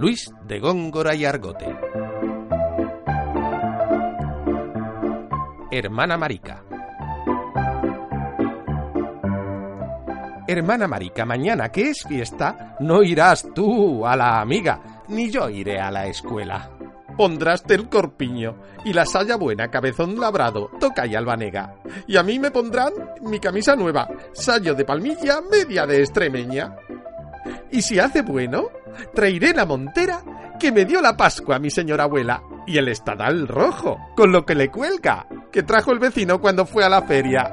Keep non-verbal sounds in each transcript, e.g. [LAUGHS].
Luis de Góngora y Argote. Hermana Marica. Hermana Marica, mañana que es fiesta, no irás tú a la amiga, ni yo iré a la escuela. Pondráste el corpiño y la saya buena, cabezón labrado, toca y albanega. Y a mí me pondrán mi camisa nueva, sayo de palmilla, media de extremeña. Y si hace bueno, traeré la montera que me dio la Pascua mi señora abuela y el estadal rojo, con lo que le cuelga, que trajo el vecino cuando fue a la feria.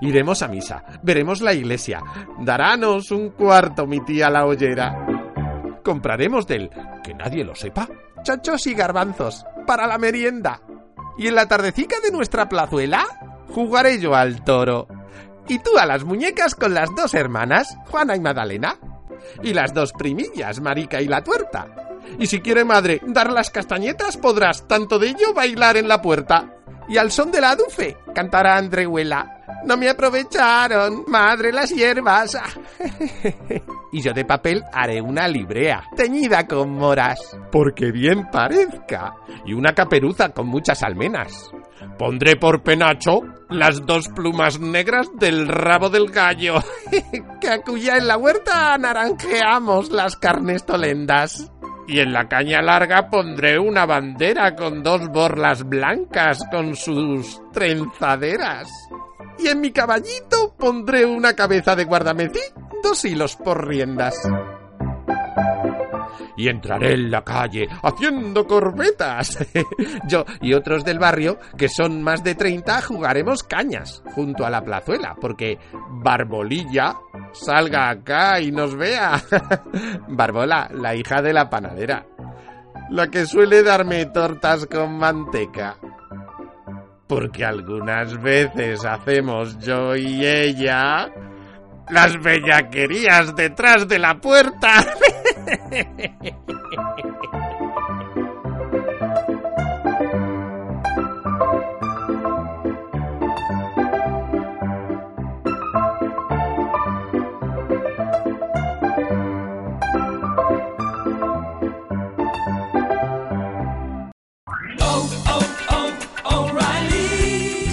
Iremos a misa, veremos la iglesia, darános un cuarto mi tía la ollera. Compraremos del, que nadie lo sepa, chachos y garbanzos, para la merienda. Y en la tardecica de nuestra plazuela, jugaré yo al toro. Y tú a las muñecas con las dos hermanas, Juana y Magdalena. Y las dos primillas, Marica y la tuerta. Y si quiere madre dar las castañetas, podrás tanto de ello bailar en la puerta. Y al son de la dufe, cantará Andrehuela. No me aprovecharon, madre, las hierbas. [LAUGHS] y yo de papel haré una librea, teñida con moras, porque bien parezca, y una caperuza con muchas almenas. Pondré por penacho las dos plumas negras del rabo del gallo, [LAUGHS] que acuya en la huerta anaranjeamos las carnes tolendas. Y en la caña larga pondré una bandera con dos borlas blancas con sus trenzaderas. Y en mi caballito pondré una cabeza de guardamecí, dos hilos por riendas y entraré en la calle haciendo corbetas. [LAUGHS] Yo y otros del barrio, que son más de 30, jugaremos cañas junto a la plazuela, porque Barbolilla salga acá y nos vea. [LAUGHS] Barbola, la hija de la panadera, la que suele darme tortas con manteca. Porque algunas veces hacemos yo y ella las bellaquerías detrás de la puerta. [LAUGHS] 嘿嘿嘿嘿嘿嘿。